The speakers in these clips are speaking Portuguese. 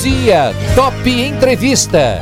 dia, Top Entrevista.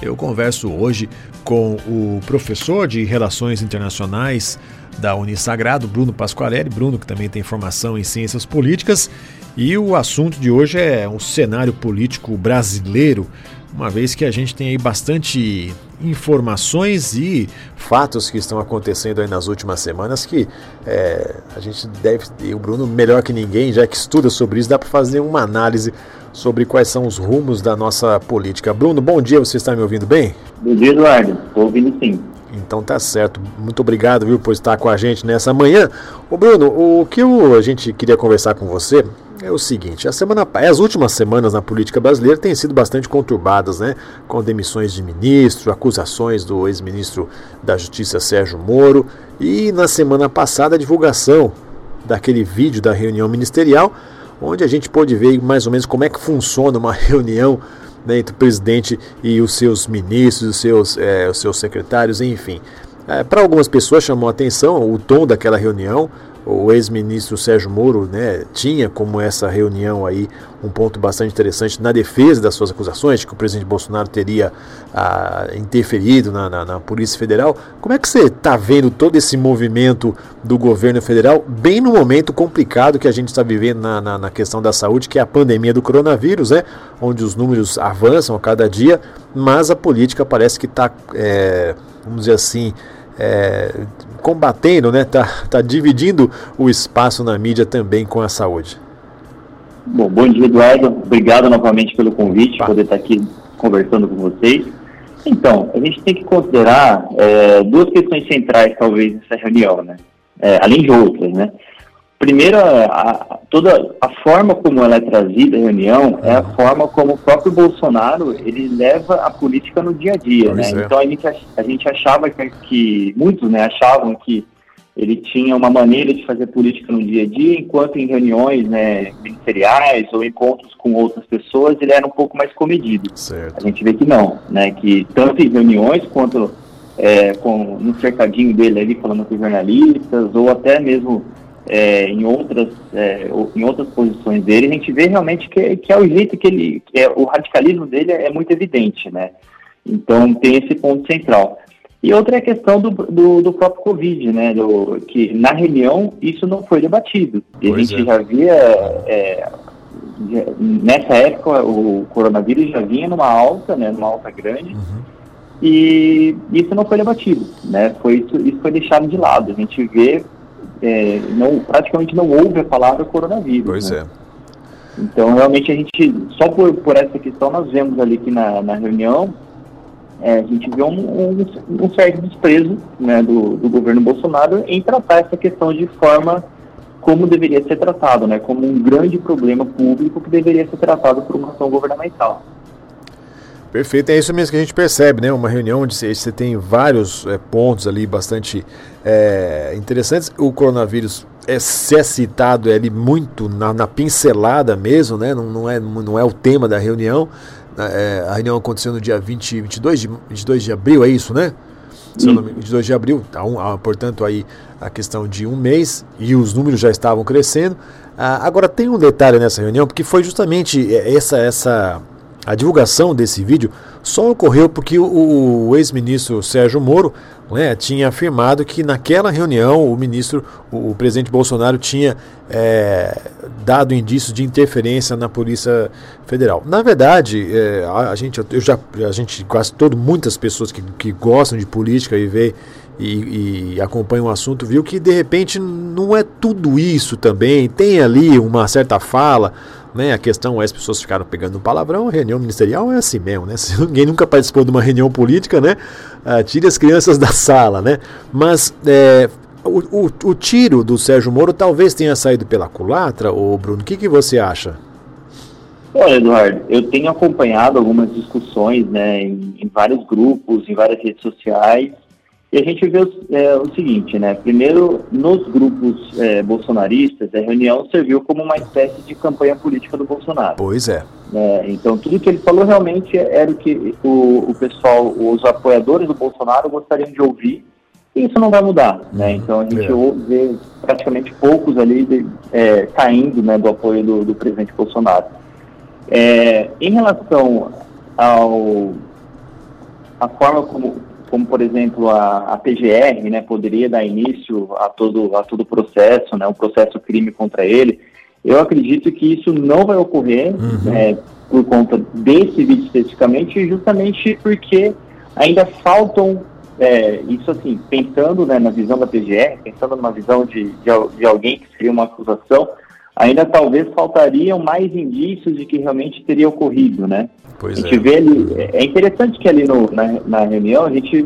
Eu converso hoje com o professor de Relações Internacionais da Unisagrado, Bruno Pasquarelli. Bruno, que também tem formação em Ciências Políticas. E o assunto de hoje é um cenário político brasileiro, uma vez que a gente tem aí bastante informações e fatos que estão acontecendo aí nas últimas semanas que é, a gente deve, e o Bruno melhor que ninguém, já que estuda sobre isso, dá para fazer uma análise sobre quais são os rumos da nossa política. Bruno, bom dia, você está me ouvindo bem? Bom dia, Eduardo. Estou ouvindo sim. Então tá certo. Muito obrigado, viu, por estar com a gente nessa manhã. Ô Bruno, o que a gente queria conversar com você é o seguinte, a semana, as últimas semanas na política brasileira têm sido bastante conturbadas, né? Com demissões de ministro, acusações do ex-ministro da Justiça Sérgio Moro e na semana passada a divulgação daquele vídeo da reunião ministerial, onde a gente pôde ver mais ou menos como é que funciona uma reunião né, entre o presidente e os seus ministros, os seus, é, os seus secretários, enfim. É, Para algumas pessoas chamou a atenção o tom daquela reunião, o ex-ministro Sérgio Moro né, tinha como essa reunião aí um ponto bastante interessante na defesa das suas acusações, de que o presidente Bolsonaro teria ah, interferido na, na, na, Polícia Federal. Como é que você está vendo todo esse movimento do governo federal, bem no momento complicado que a gente está vivendo na, na, na questão da saúde, que é a pandemia do coronavírus, né, onde os números avançam a cada dia, mas a política parece que está, é, vamos dizer assim, é, combatendo, né? Tá, tá dividindo o espaço na mídia também com a saúde. Bom, bom dia, Eduardo. Obrigado novamente pelo convite, tá. poder estar aqui conversando com vocês. Então, a gente tem que considerar é, duas questões centrais, talvez, nessa reunião, né? É, além de outras, né? Primeiro, a, toda a forma como ela é trazida a reunião é a forma como o próprio Bolsonaro ele leva a política no dia a dia, né? É. Então a gente, a gente achava que, que muitos, né, achavam que ele tinha uma maneira de fazer política no dia a dia, enquanto em reuniões, né, ministeriais ou encontros com outras pessoas ele era um pouco mais comedido. Certo. A gente vê que não, né? Que tanto em reuniões quanto é, com no cercadinho dele ali falando com jornalistas ou até mesmo é, em, outras, é, em outras posições dele, a gente vê realmente que, que é o jeito que ele. Que é, o radicalismo dele é muito evidente, né? Então tem esse ponto central. E outra é a questão do, do, do, próprio Covid, né? Do, que na reunião isso não foi debatido. E a gente é. já via. É, nessa época o coronavírus já vinha numa alta, né? Numa alta grande. Uhum. E isso não foi debatido, né? Foi, isso, isso foi deixado de lado. A gente vê é, não, praticamente não houve a palavra coronavírus. Pois né? é. Então, realmente, a gente, só por, por essa questão, nós vemos ali que na, na reunião, é, a gente vê um, um, um certo desprezo né, do, do governo Bolsonaro em tratar essa questão de forma como deveria ser tratado, né, como um grande problema público que deveria ser tratado por uma ação governamental. Perfeito, é isso mesmo que a gente percebe, né? Uma reunião onde você tem vários é, pontos ali bastante é, interessantes. O coronavírus é, se é citado ali muito na, na, pincelada mesmo, né? Não, não, é, não é o tema da reunião. É, a reunião aconteceu no dia 20, 22, de, 22 de abril, é isso, né? Nome, 22 de abril, tá um, ah, portanto, aí a questão de um mês e os números já estavam crescendo. Ah, agora, tem um detalhe nessa reunião, porque foi justamente é, essa, essa a divulgação desse vídeo só ocorreu porque o, o ex-ministro Sérgio Moro né, tinha afirmado que naquela reunião o ministro, o, o presidente Bolsonaro tinha é, dado indícios de interferência na Polícia Federal. Na verdade, é, a, a, gente, eu já, a gente quase todo, muitas pessoas que, que gostam de política e vê e, e acompanham o assunto viu que de repente não é tudo isso também. Tem ali uma certa fala né? A questão é as pessoas ficaram pegando um palavrão, reunião ministerial é assim mesmo, né? Se ninguém nunca participou de uma reunião política, né? Ah, tire as crianças da sala, né? Mas é, o, o, o, tiro do Sérgio Moro talvez tenha saído pela culatra, ou Bruno, o que, que você acha? Olha, Eduardo, eu tenho acompanhado algumas discussões né, em, em vários grupos, em várias redes sociais, e a gente vê é, o seguinte, né? Primeiro, nos grupos é, bolsonaristas, a reunião serviu como uma espécie de campanha política do Bolsonaro. Pois é. é então, tudo que ele falou realmente era o que o, o pessoal, os apoiadores do Bolsonaro gostariam de ouvir E isso não vai mudar, né? Uhum. Então a gente é. vê praticamente poucos ali de, é, saindo né, do apoio do, do presidente Bolsonaro. É, em relação ao a forma como, como por exemplo a, a PGR, né, poderia dar início a todo a todo o processo, né, um processo crime contra ele, eu acredito que isso não vai ocorrer uhum. é, por conta desse vídeo especificamente, justamente porque ainda faltam é, isso assim, pensando né, na visão da PGR, pensando numa visão de, de, de, alguém que seria uma acusação, ainda talvez faltariam mais indícios de que realmente teria ocorrido, né? Pois a gente é. vê ali, é interessante que ali no, na, na reunião a gente,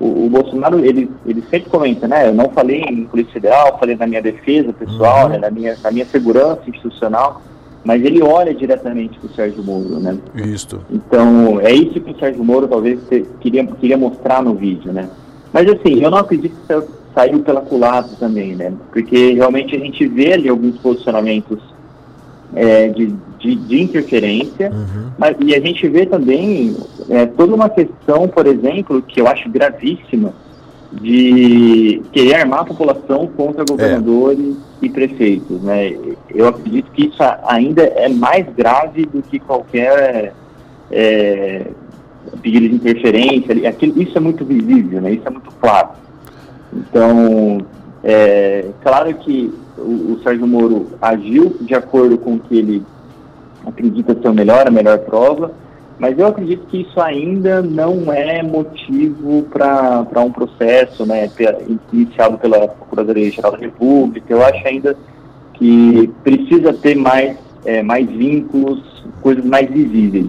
o, o, Bolsonaro, ele, ele sempre comenta, né? Eu não falei em Polícia Federal, falei na minha defesa pessoal, uhum. né, na, minha, na minha segurança institucional, mas ele olha diretamente para o Sérgio Moro, né? Isso. Então, é isso que o Sérgio Moro talvez queria, queria mostrar no vídeo, né? Mas assim, eu não acredito que saiu pela culatra também, né? Porque realmente a gente vê ali alguns posicionamentos é, de, de, de, interferência, uhum. mas, e a gente vê também é, toda uma questão, por exemplo, que eu acho gravíssima, de querer armar a população contra governadores é. e prefeitos. Né? Eu acredito que isso ainda é mais grave do que qualquer é, pedido de interferência. Aquilo, isso é muito visível, né? isso é muito claro. Então, é claro que o, o Sérgio Moro agiu de acordo com o que ele acredita ser o melhor, a melhor prova, mas eu acredito que isso ainda não é motivo para um processo né, iniciado pela Procuradoria-Geral da República. Eu acho ainda que precisa ter mais, é, mais vínculos, coisas mais visíveis.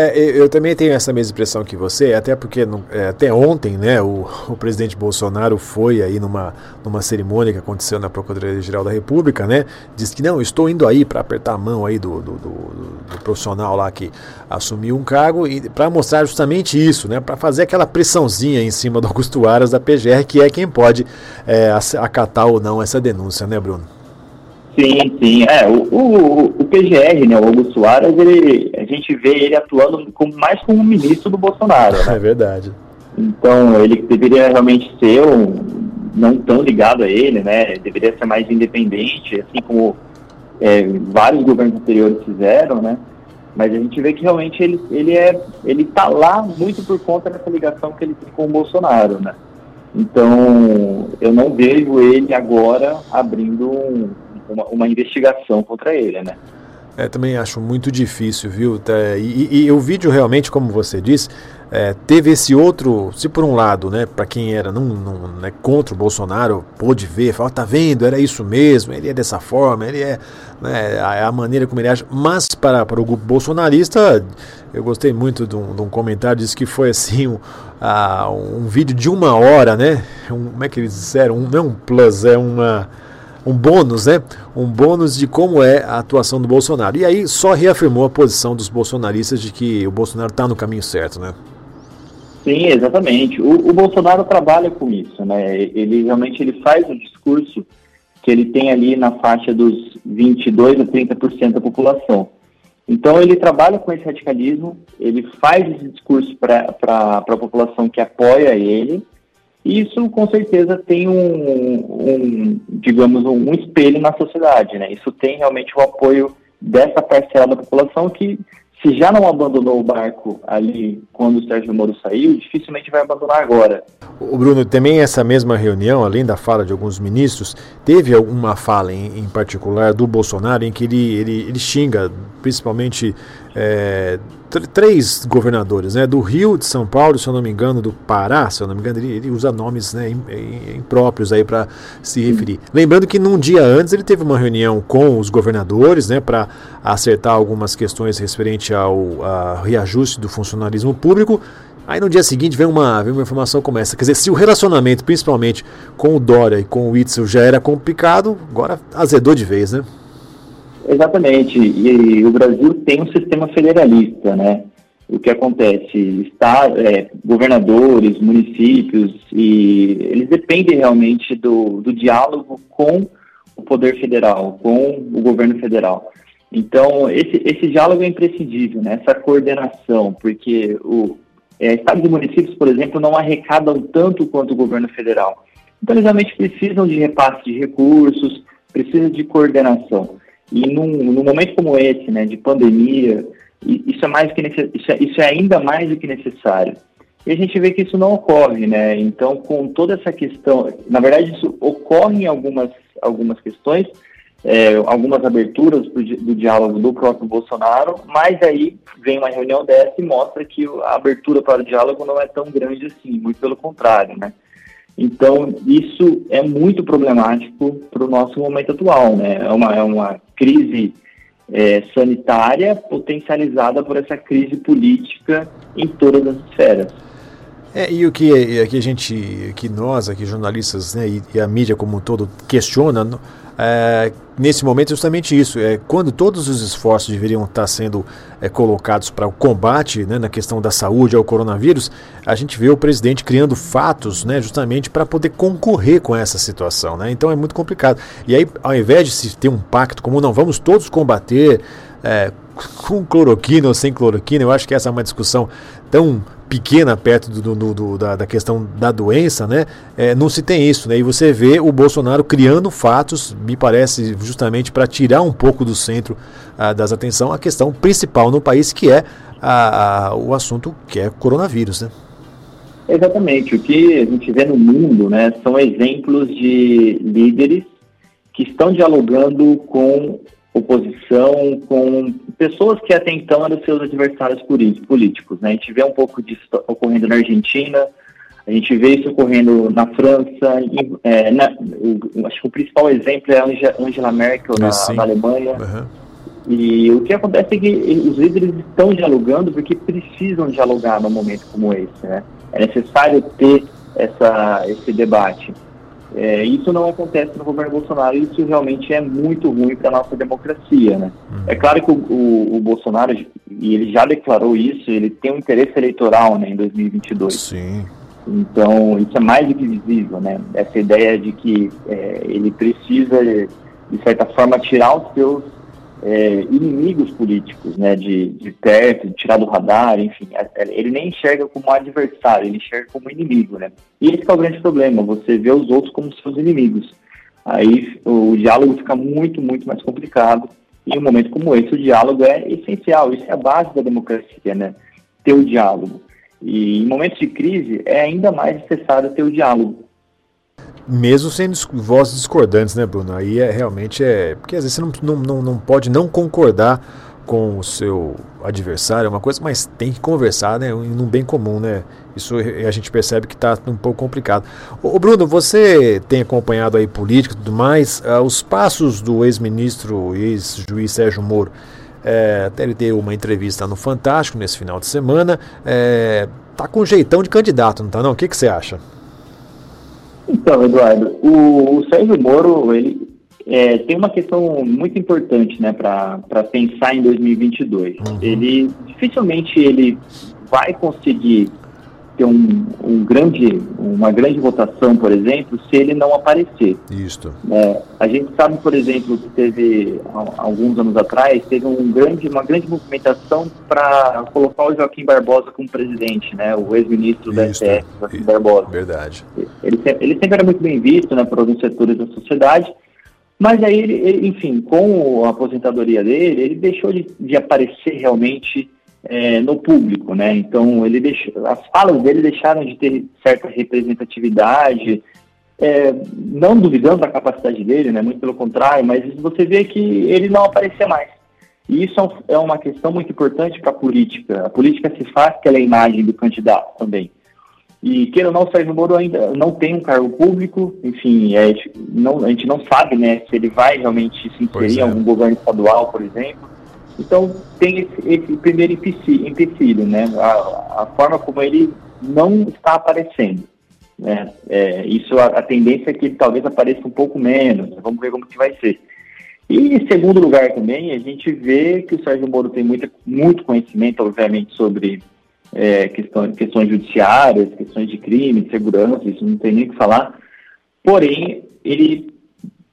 É, eu também tenho essa mesma impressão que você, até porque é, até ontem, né, o, o, presidente Bolsonaro foi aí numa, numa cerimônia que aconteceu na Procuradoria-Geral da República, né, disse que não, estou indo aí para apertar a mão aí do, do, do, do, profissional lá que assumiu um cargo e para mostrar justamente isso, né, para fazer aquela pressãozinha em cima do Augusto Aras da PGR, que é quem pode é, acatar ou não essa denúncia, né, Bruno? Sim, sim. É, o, o, o PGR, né, o Augusto Soares, ele, gente vê ele atuando como, mais como ministro do Bolsonaro. Né? É verdade. Então, ele deveria realmente ser um, não tão ligado a ele, né? Deveria ser mais independente, assim como é, vários governos anteriores fizeram, né? Mas a gente vê que realmente ele, ele é ele tá lá muito por conta dessa ligação que ele tem com o Bolsonaro, né? Então, eu não vejo ele agora abrindo um, uma, uma investigação contra ele, né? É, também acho muito difícil, viu? E, e, e o vídeo realmente, como você disse, é, teve esse outro, se por um lado, né, para quem era não, não, né, contra o Bolsonaro, pôde ver, falar, tá vendo, era isso mesmo, ele é dessa forma, ele é né, a, a, maneira como ele age, mas para, para o grupo bolsonarista, eu gostei muito de um, de um comentário, disse que foi assim, um, a, um vídeo de uma hora, né, um, como é que eles disseram, um, não é um plus, é uma um bônus, né? Um bônus de como é a atuação do Bolsonaro. E aí só reafirmou a posição dos bolsonaristas de que o Bolsonaro está no caminho certo, né? Sim, exatamente. O, o, Bolsonaro trabalha com isso, né? Ele realmente ele faz um discurso que ele tem ali na faixa dos 22 a 30% da população. Então ele trabalha com esse radicalismo, ele faz esse discurso para a população que apoia ele isso, com certeza, tem um, um, digamos, um espelho na sociedade, né? Isso tem realmente o apoio dessa parcela da população que, se já não abandonou o barco ali quando o Sérgio Moro saiu, dificilmente vai abandonar agora. O Bruno, também essa mesma reunião, além da fala de alguns ministros, teve alguma fala em, em particular do Bolsonaro em que ele, ele, ele xinga principalmente é, três governadores, né? Do Rio, de São Paulo, se eu não me engano, do Pará, se eu não me engano, ele, ele usa nomes né, impróprios aí para se referir. Lembrando que num dia antes ele teve uma reunião com os governadores, né, para acertar algumas questões referente ao reajuste do funcionalismo público. Aí no dia seguinte vem uma, vem uma informação como essa. Quer dizer, se o relacionamento, principalmente com o Dória e com o Itzel, já era complicado, agora azedou de vez, né? Exatamente. E, o Brasil tem um sistema federalista, né? O que acontece? Está, é, governadores, municípios, e eles dependem realmente do, do diálogo com o poder federal, com o governo federal. Então, esse, esse diálogo é imprescindível, né? essa coordenação, porque o, É, estados e municípios, por exemplo, não arrecadam tanto quanto o governo federal. Então, eles realmente precisam de repasse de recursos, precisam de coordenação. E num, num momento como esse, né, de pandemia, isso é, mais que isso, é, isso é ainda mais do que necessário. E a gente vê que isso não ocorre, né? Então, com toda essa questão, na verdade, isso ocorre em algumas, algumas questões, é, algumas aberturas do, do, diálogo do próprio Bolsonaro, mas aí vem uma reunião dessa e mostra que a abertura para o diálogo não é tão grande assim, muito pelo contrário, né? Então, isso é muito problemático para o nosso momento atual, né? É uma, é uma crise é, sanitária potencializada por essa crise política em todas as esferas. É, e o que, que a gente, que nós aqui jornalistas né, e, e a mídia como um todo questiona é, nesse momento é justamente isso. É, quando todos os esforços deveriam estar sendo é, colocados para o combate né, na questão da saúde ao coronavírus, a gente vê o presidente criando fatos né, justamente para poder concorrer com essa situação. Né? Então é muito complicado. E aí, ao invés de se ter um pacto comum, não, vamos todos combater é, com cloroquina ou sem cloroquina, eu acho que essa é uma discussão tão pequena perto do, do, do, da, da, questão da doença, né? É, não se tem isso, né? E você vê o Bolsonaro criando fatos, me parece, justamente para tirar um pouco do centro ah, das atenção a questão principal no país, que é a, a, o assunto que é coronavírus, né? Exatamente. O que a gente vê no mundo, né, são exemplos de líderes que estão dialogando com oposição com pessoas que até então eram seus adversários políticos. Né? A gente vê um pouco disso ocorrendo na Argentina, a gente vê isso ocorrendo na França, e, é, na, o, acho que o principal exemplo é a Angela Merkel na, na Alemanha. Uhum. E o que acontece é que os líderes estão dialogando porque precisam dialogar num momento como esse. Né? É necessário ter essa, esse debate. É, isso não acontece no governo Bolsonaro e isso realmente é muito ruim para a nossa democracia. Né? Uhum. É claro que o, o, o, Bolsonaro, e ele já declarou isso, ele tem um interesse eleitoral né, em 2022. Sim. Então, isso é mais do que visível, né? Essa ideia de que é, ele precisa, de certa forma, tirar os seus é, inimigos políticos, né, de, de perto, de tirar do radar, enfim, ele nem enxerga como adversário, ele enxerga como inimigo, né? E esse é o grande problema, você vê os outros como seus inimigos. Aí o diálogo fica muito, muito mais complicado. E em um momento como esse, o diálogo é essencial, isso é a base da democracia, né? Ter o diálogo. E em momentos de crise é ainda mais necessário ter o diálogo mesmo sendo vozes discordantes, né, Bruno? Aí é realmente é. Porque às vezes você não, não, não pode não concordar com o seu adversário, é uma coisa, mas tem que conversar, né? Num bem comum, né? Isso a gente percebe que está um pouco complicado. Ô, Bruno, você tem acompanhado aí política e tudo mais, uh, os passos do ex-ministro e ex-juiz Sérgio Moro. É, até ele deu uma entrevista no Fantástico nesse final de semana. É, tá com jeitão de candidato, não tá não? O que, que você acha? Então, Eduardo, o, o Sérgio Moro, ele é, tem uma questão muito importante, né, para pensar em 2022. Uhum. Ele dificilmente ele vai conseguir ter um, um, grande, uma grande votação, por exemplo, se ele não aparecer. Isso. É, a gente sabe, por exemplo, que teve alguns anos atrás teve um grande, uma grande movimentação para colocar o Joaquim Barbosa como presidente, né? O ex-ministro da STF, Joaquim Barbosa. Verdade. Ele, ele sempre era muito bem visto, né, por alguns setores da sociedade. Mas aí, ele, ele, enfim, com a aposentadoria dele, ele deixou de, de aparecer realmente é, no público, né? Então ele deixou, as falas dele deixaram de ter certa representatividade, é, não duvidando da capacidade dele, né? Muito pelo contrário, mas você vê que ele não aparecia mais. E isso é, é uma questão muito importante para a política. A política se faz pela imagem do candidato também. E queira ou não, o Sérgio Moro ainda não tem um cargo público, enfim, é, não, a gente não sabe né, se ele vai realmente se inserir em é. algum governo estadual, por exemplo. Então, tem esse, esse primeiro empecilho, né? A, a, forma como ele não está aparecendo. Né? É, isso, a, a, tendência é que ele talvez apareça um pouco menos. Né? Vamos ver como que vai ser. E, em segundo lugar, também, a gente vê que o Sérgio Moro tem muita, muito conhecimento, obviamente, sobre é, questões, questões judiciárias, questões de crime, de segurança, isso não tem nem o que falar. Porém, ele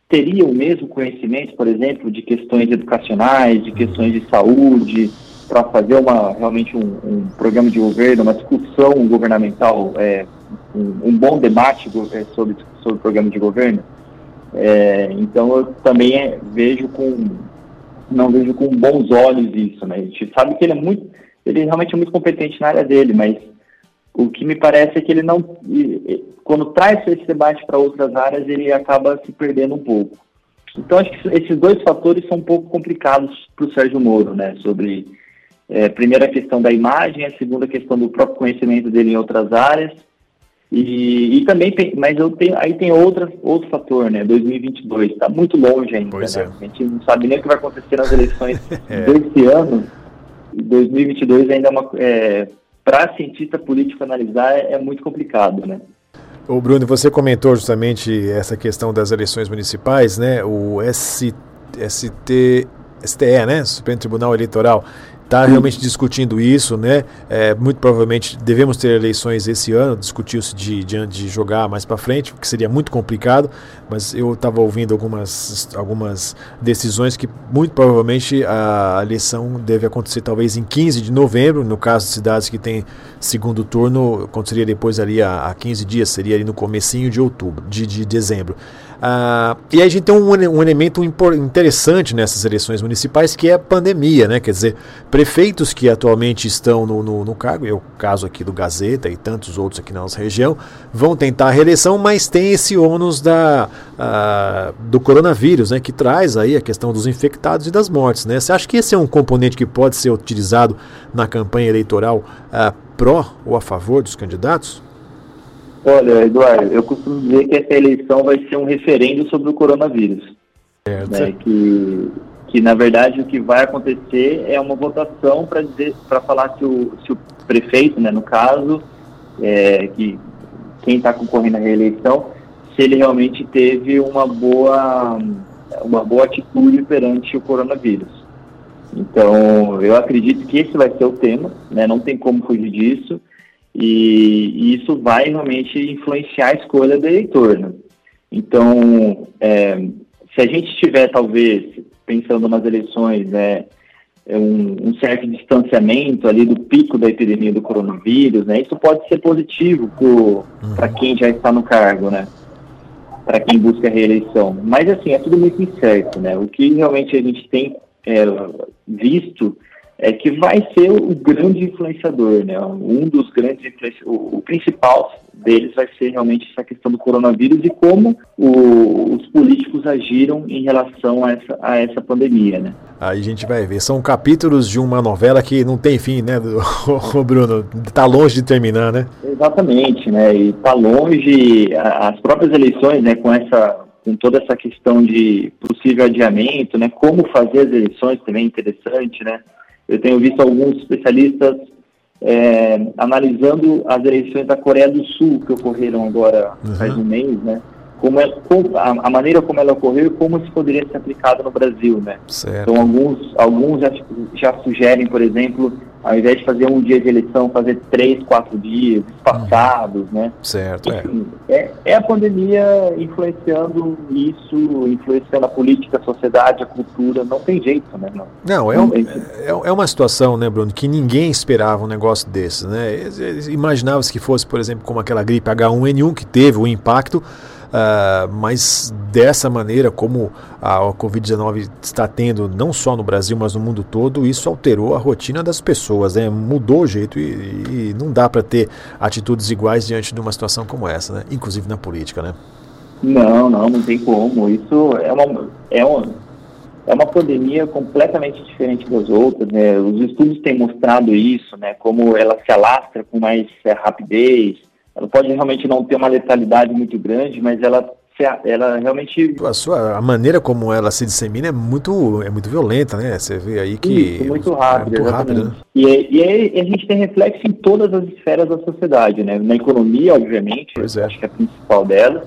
teria o mesmo conhecimento, por exemplo, de questões educacionais, de questões de saúde, para fazer uma, realmente um, um, programa de governo, uma discussão governamental, é, um, um, bom debate é, sobre, sobre o programa de governo. É, então eu também é, vejo com não vejo com bons olhos isso, né? A gente sabe que ele é muito, ele realmente é muito competente na área dele, mas o que me parece é que ele não, quando traz esse debate para outras áreas, ele acaba se perdendo um pouco. Então acho que esses dois fatores são um pouco complicados para o Sérgio Moro, né? Sobre é, primeira questão da imagem, a segunda questão do próprio conhecimento dele em outras áreas e, e também tem, mas eu tenho, aí tem outra, outro fator, né? 2022 está muito longe ainda. Pois né? é. A gente não sabe nem o que vai acontecer nas eleições é. desse ano. 2022 ainda é uma. É, Para cientista político analisar é, é muito complicado, né? O Bruno, você comentou justamente essa questão das eleições municipais, né? O ST, ST, STE, né? Supremo Tribunal Eleitoral, está realmente discutindo isso, né? É, muito provavelmente devemos ter eleições esse ano. Discutiu-se de, de, de, jogar mais para frente, que seria muito complicado. Mas eu estava ouvindo algumas, algumas decisões que muito provavelmente a eleição deve acontecer talvez em 15 de novembro. No caso de cidades que têm segundo turno, aconteceria depois ali a, a 15 dias, seria ali no comecinho de outubro, de, de dezembro. Ah, e aí a gente tem um, um elemento interessante nessas eleições municipais que é a pandemia, né? Quer dizer, prefeitos que atualmente estão no, no, no cargo, é o caso aqui do Gazeta e tantos outros aqui na nossa região, vão tentar a reeleição, mas tem esse ônus da, ah, do coronavírus, né? Que traz aí a questão dos infectados e das mortes, né? Você acha que esse é um componente que pode ser utilizado na campanha eleitoral ah, pró ou a favor dos candidatos? Olha, Eduardo, eu costumo dizer que essa eleição vai ser um referendo sobre o coronavírus. Certo. Né, que, que, na verdade, o que vai acontecer é uma votação para dizer, para falar se o, se o prefeito, né, no caso, é, que quem está concorrendo à reeleição, se ele realmente teve uma boa, uma boa atitude perante o coronavírus. Então, eu acredito que esse vai ser o tema, né, não tem como fugir disso. E, e isso vai realmente influenciar a escolha do eleitor. Né? Então, é, se a gente tiver, talvez, pensando nas eleições, né, é um, um, certo distanciamento ali do pico da epidemia do coronavírus, né, isso pode ser positivo para uhum. quem já está no cargo, né, para quem busca a reeleição. Mas, assim, é tudo muito incerto. Né, o que realmente a gente tem é, visto é que vai ser o grande influenciador, né? Um dos grandes o, o principal deles vai ser realmente essa questão do coronavírus e como o, os políticos agiram em relação a essa, a essa pandemia, né? Aí a gente vai ver. São capítulos de uma novela que não tem fim, né, o Bruno? Está longe de terminar, né? Exatamente, né? E está longe as próprias eleições, né? Com essa com toda essa questão de possível adiamento, né? Como fazer as eleições também é interessante, né? Eu tenho visto alguns especialistas é, analisando as eleições da Coreia do Sul que ocorreram agora uhum. faz um mês, né? Como, é, como a, a, maneira como ela ocorreu e como isso poderia ser aplicado no Brasil, né? Certo. Então alguns alguns já, já sugerem, por exemplo, ao invés de fazer um dia de eleição, fazer três, quatro dias, espaçados, né? Certo, Enfim, é. é. É a pandemia influenciando isso, influenciando a política, a sociedade, a cultura, não tem jeito, né? Não, não é, um, é, é uma situação, né, Bruno, que ninguém esperava um negócio desse, né? Imaginava-se que fosse, por exemplo, como aquela gripe H1N1 que teve o impacto, Uh, mas dessa maneira, como a, a Covid-19 está tendo, não só no Brasil, mas no mundo todo, isso alterou a rotina das pessoas, né? mudou o jeito e, e não dá para ter atitudes iguais diante de uma situação como essa, né? inclusive na política. Né? Não, não, não tem como. Isso é uma, é uma, é uma pandemia completamente diferente das outras. Né? Os estudos têm mostrado isso, né? como ela se alastra com mais é, rapidez ela pode realmente não ter uma letalidade muito grande, mas ela ela realmente a sua a maneira como ela se dissemina é muito é muito violenta né? Você vê aí que Isso, muito rápido, é muito rápido né? e, e aí a gente tem reflexo em todas as esferas da sociedade né? Na economia obviamente é. acho que é a principal dela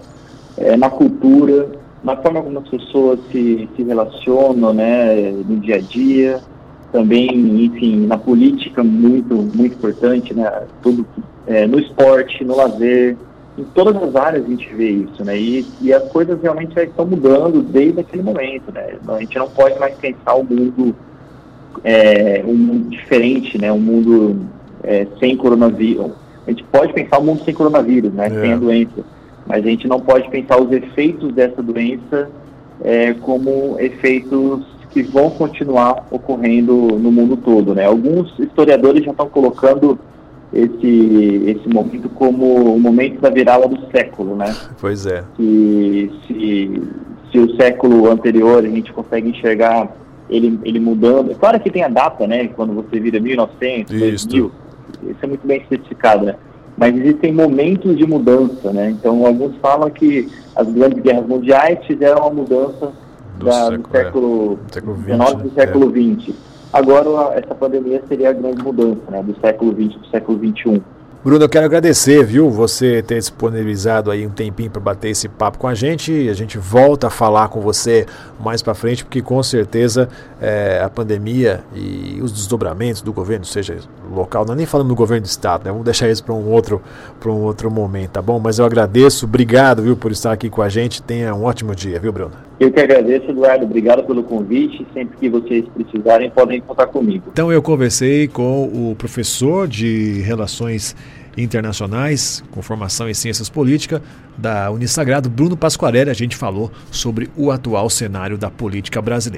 é, na cultura na forma como as pessoas se, se relacionam né? No dia a dia também enfim na política muito muito importante né? Tudo é, no esporte, no lazer, em todas as áreas a gente vê isso, né? E, e as coisas realmente estão mudando desde aquele momento, né? A gente não pode mais pensar o mundo é, um mundo diferente, né? Um mundo é, sem coronavírus. A gente pode pensar um mundo sem coronavírus, né? É. Sem a doença. Mas a gente não pode pensar os efeitos dessa doença é, como efeitos que vão continuar ocorrendo no mundo todo, né? Alguns historiadores já estão colocando esse, esse momento como o momento da virada do século, né? Pois é. Que se, se o século anterior a gente consegue enxergar ele, ele mudando, claro que tem a data, né? Quando você vira 1900, isso. 2000, isso é muito bem especificado, né? Mas existem momentos de mudança, né? Então, alguns falam que as grandes guerras mundiais fizeram uma mudança do, da, século, do século, é. século 20, XIX século XX. Agora, essa pandemia seria a grande mudança, né, do século XX para o século XXI. Bruno, eu quero agradecer, viu, você ter disponibilizado aí um tempinho para bater esse papo com a gente. A gente volta a falar com você mais para frente, porque com certeza é, a pandemia e os desdobramentos do governo, seja local, não é nem falando do governo do estado, né? Vamos deixar isso para um outro para um outro momento, tá bom? Mas eu agradeço, obrigado, viu, por estar aqui com a gente. Tenha um ótimo dia, viu, Bruno? Eu que agradeço, Eduardo. Obrigado pelo convite. Sempre que vocês precisarem, podem contar comigo. Então eu conversei com o professor de Relações internacionais, com formação em ciências políticas, da Unisagrado, Bruno Pasquarelli. A gente falou sobre o atual cenário da política brasileira.